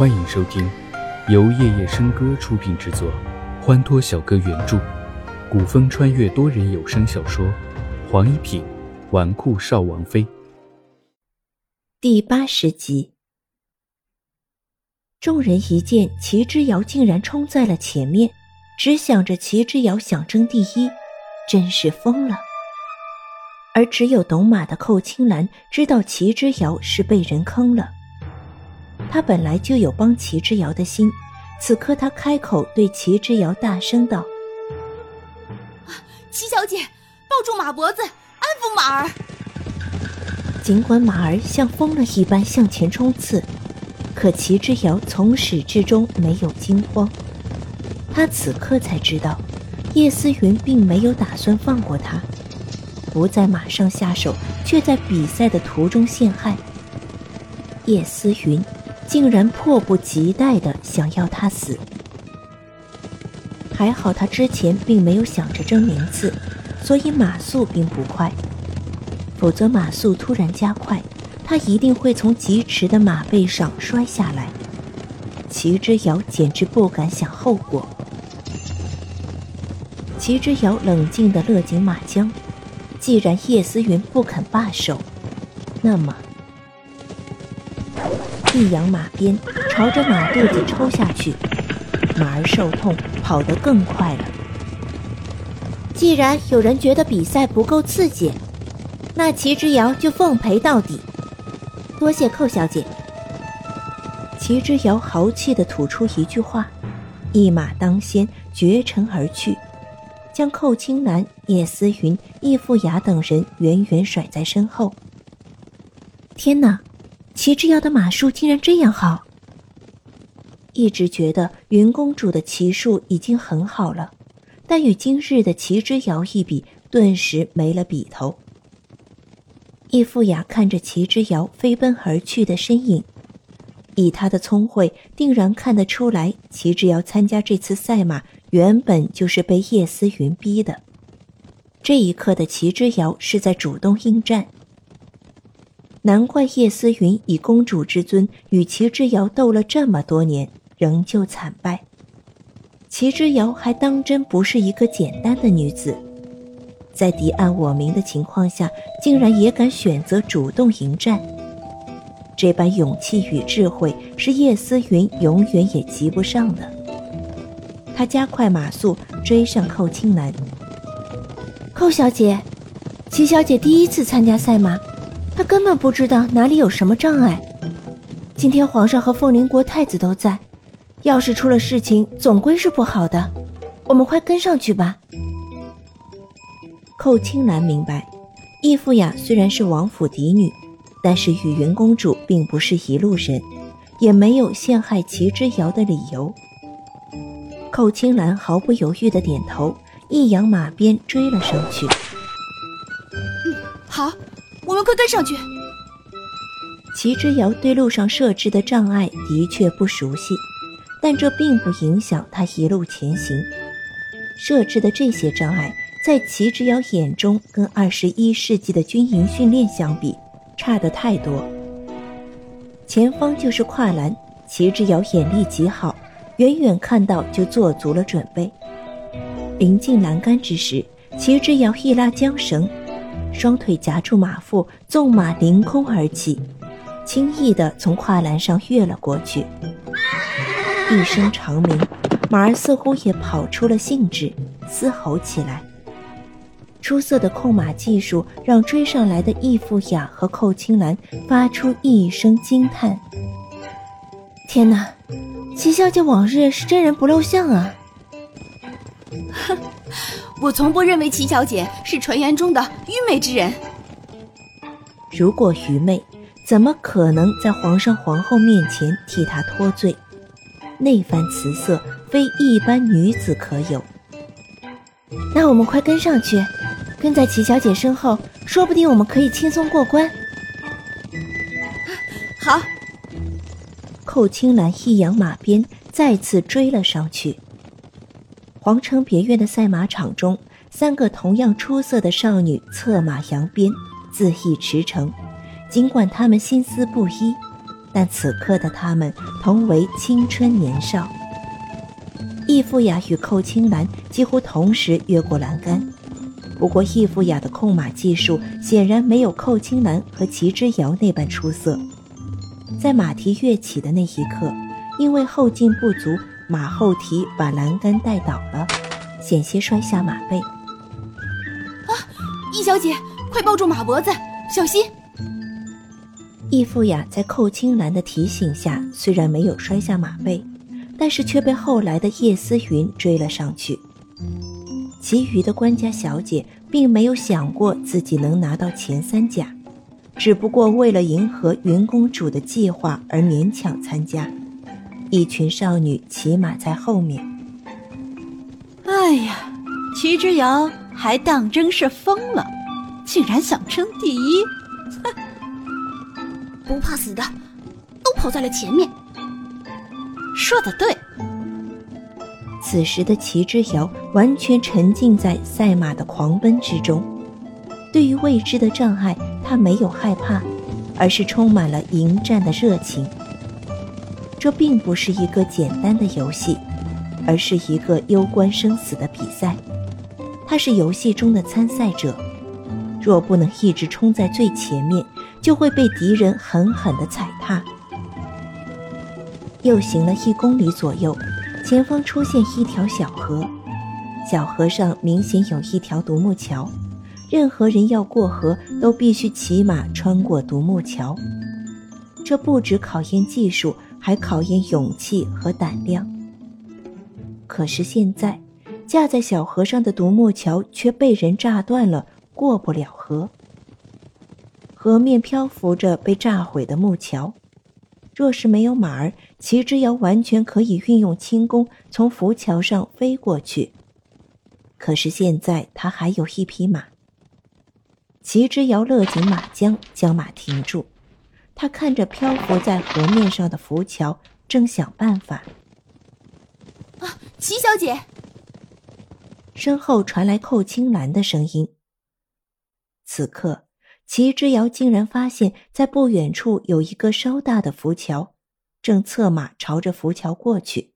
欢迎收听由夜夜笙歌出品制作，欢脱小哥原著，古风穿越多人有声小说《黄一品纨绔少王妃》第八十集。众人一见齐之遥竟然冲在了前面，只想着齐之遥想争第一，真是疯了。而只有懂马的寇青兰知道齐之遥是被人坑了。他本来就有帮齐之遥的心，此刻他开口对齐之遥大声道：“齐小姐，抱住马脖子，安抚马儿。”尽管马儿像疯了一般向前冲刺，可齐之遥从始至终没有惊慌。他此刻才知道，叶思云并没有打算放过他。不在马上下手，却在比赛的途中陷害。叶思云竟然迫不及待的想要他死。还好他之前并没有想着争名次，所以马速并不快。否则马速突然加快，他一定会从疾驰的马背上摔下来。齐之遥简直不敢想后果。齐之遥冷静的勒紧马缰。既然叶思云不肯罢手，那么一扬马鞭，朝着马肚子抽下去，马儿受痛，跑得更快了。既然有人觉得比赛不够刺激，那齐之遥就奉陪到底。多谢寇小姐。齐之遥豪气地吐出一句话，一马当先，绝尘而去。将寇青南、叶思云、易富雅等人远远甩在身后。天哪，齐之遥的马术竟然这样好！一直觉得云公主的骑术已经很好了，但与今日的齐之遥一比，顿时没了比头。易富雅看着齐之遥飞奔而去的身影，以他的聪慧，定然看得出来，齐之遥参加这次赛马。原本就是被叶思云逼的，这一刻的齐之遥是在主动应战。难怪叶思云以公主之尊与齐之遥斗了这么多年，仍旧惨败。齐之遥还当真不是一个简单的女子，在敌暗我明的情况下，竟然也敢选择主动迎战。这般勇气与智慧，是叶思云永远也及不上的。他加快马速追上寇青兰。寇小姐，齐小姐第一次参加赛马，他根本不知道哪里有什么障碍。今天皇上和凤麟国太子都在，要是出了事情，总归是不好的。我们快跟上去吧。寇青兰明白，易富雅虽然是王府嫡女，但是与云公主并不是一路人，也没有陷害齐之遥的理由。寇青兰毫不犹豫的点头，一扬马鞭追了上去。快跟上去。齐之遥对路上设置的障碍的确不熟悉，但这并不影响他一路前行。设置的这些障碍，在齐之遥眼中，跟二十一世纪的军营训练相比，差得太多。前方就是跨栏，齐之遥眼力极好。远远看到就做足了准备。临近栏杆之时，齐之遥一拉缰绳，双腿夹住马腹，纵马凌空而起，轻易地从跨栏上跃了过去。一声长鸣，马儿似乎也跑出了兴致，嘶吼起来。出色的控马技术让追上来的易富雅和寇青兰发出一声惊叹：“天哪！”齐小姐往日是真人不露相啊！哼，我从不认为齐小姐是传言中的愚昧之人。如果愚昧，怎么可能在皇上皇后面前替她脱罪？那番姿色非一般女子可有。那我们快跟上去，跟在齐小姐身后，说不定我们可以轻松过关。好。寇青兰一扬马鞭，再次追了上去。皇城别院的赛马场中，三个同样出色的少女策马扬鞭，恣意驰骋。尽管她们心思不一，但此刻的她们同为青春年少。易富雅与寇青兰几乎同时越过栏杆，不过易富雅的控马技术显然没有寇青兰和齐之遥那般出色。在马蹄跃起的那一刻，因为后劲不足，马后蹄把栏杆带倒了，险些摔下马背。啊，易小姐，快抱住马脖子，小心！易富雅在寇青兰的提醒下，虽然没有摔下马背，但是却被后来的叶思云追了上去。其余的官家小姐并没有想过自己能拿到前三甲，只不过为了迎合云公主的计划而勉强参加。一群少女骑马在后面。哎呀，齐之遥还当真是疯了，竟然想争第一！哼！不怕死的，都跑在了前面。说的对。此时的齐之遥完全沉浸在赛马的狂奔之中，对于未知的障碍，他没有害怕，而是充满了迎战的热情。这并不是一个简单的游戏，而是一个攸关生死的比赛。他是游戏中的参赛者，若不能一直冲在最前面。就会被敌人狠狠地踩踏。又行了一公里左右，前方出现一条小河，小河上明显有一条独木桥，任何人要过河都必须骑马穿过独木桥。这不止考验技术，还考验勇气和胆量。可是现在，架在小河上的独木桥却被人炸断了，过不了河。河面漂浮着被炸毁的木桥，若是没有马儿，齐之遥完全可以运用轻功从浮桥上飞过去。可是现在他还有一匹马。齐之遥勒紧马缰，将马停住。他看着漂浮在河面上的浮桥，正想办法。啊，齐小姐！身后传来寇青兰的声音。此刻。齐之遥竟然发现，在不远处有一个稍大的浮桥，正策马朝着浮桥过去。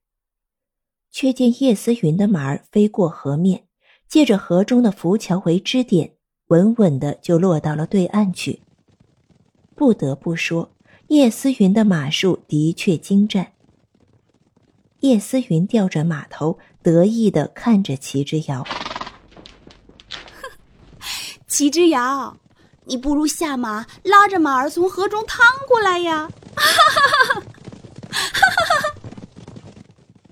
却见叶思云的马儿飞过河面，借着河中的浮桥为支点，稳稳的就落到了对岸去。不得不说，叶思云的马术的确精湛。叶思云调转马头，得意的看着齐之遥：“ 齐之遥。”你不如下马，拉着马儿从河中趟过来呀！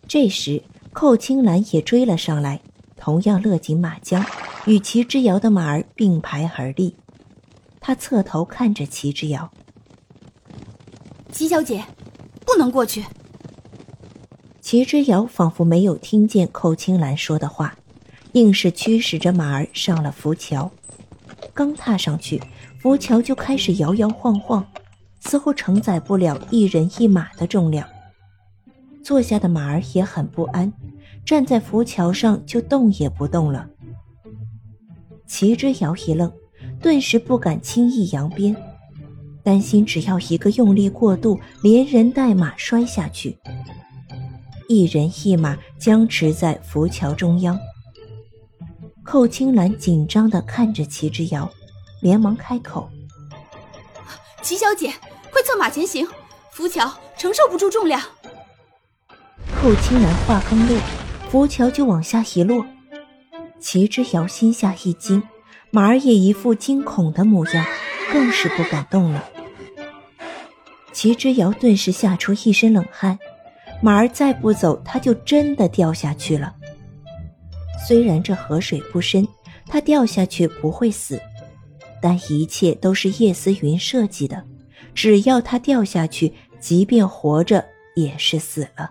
这时，寇青兰也追了上来，同样勒紧马缰，与齐之遥的马儿并排而立。他侧头看着齐之遥：“齐小姐，不能过去。”齐之遥仿佛没有听见寇青兰说的话，硬是驱使着马儿上了浮桥。刚踏上去，浮桥就开始摇摇晃晃，似乎承载不了一人一马的重量。坐下的马儿也很不安，站在浮桥上就动也不动了。齐之遥一愣，顿时不敢轻易扬鞭，担心只要一个用力过度，连人带马摔下去。一人一马僵持在浮桥中央。寇青兰紧张的看着齐之遥，连忙开口：“齐小姐，快策马前行，浮桥承受不住重量。”寇青兰话刚落，浮桥就往下一落。齐之遥心下一惊，马儿也一副惊恐的模样，更是不敢动了。齐之遥顿时吓出一身冷汗，马儿再不走，他就真的掉下去了。虽然这河水不深，他掉下去不会死，但一切都是叶思云设计的。只要他掉下去，即便活着也是死了。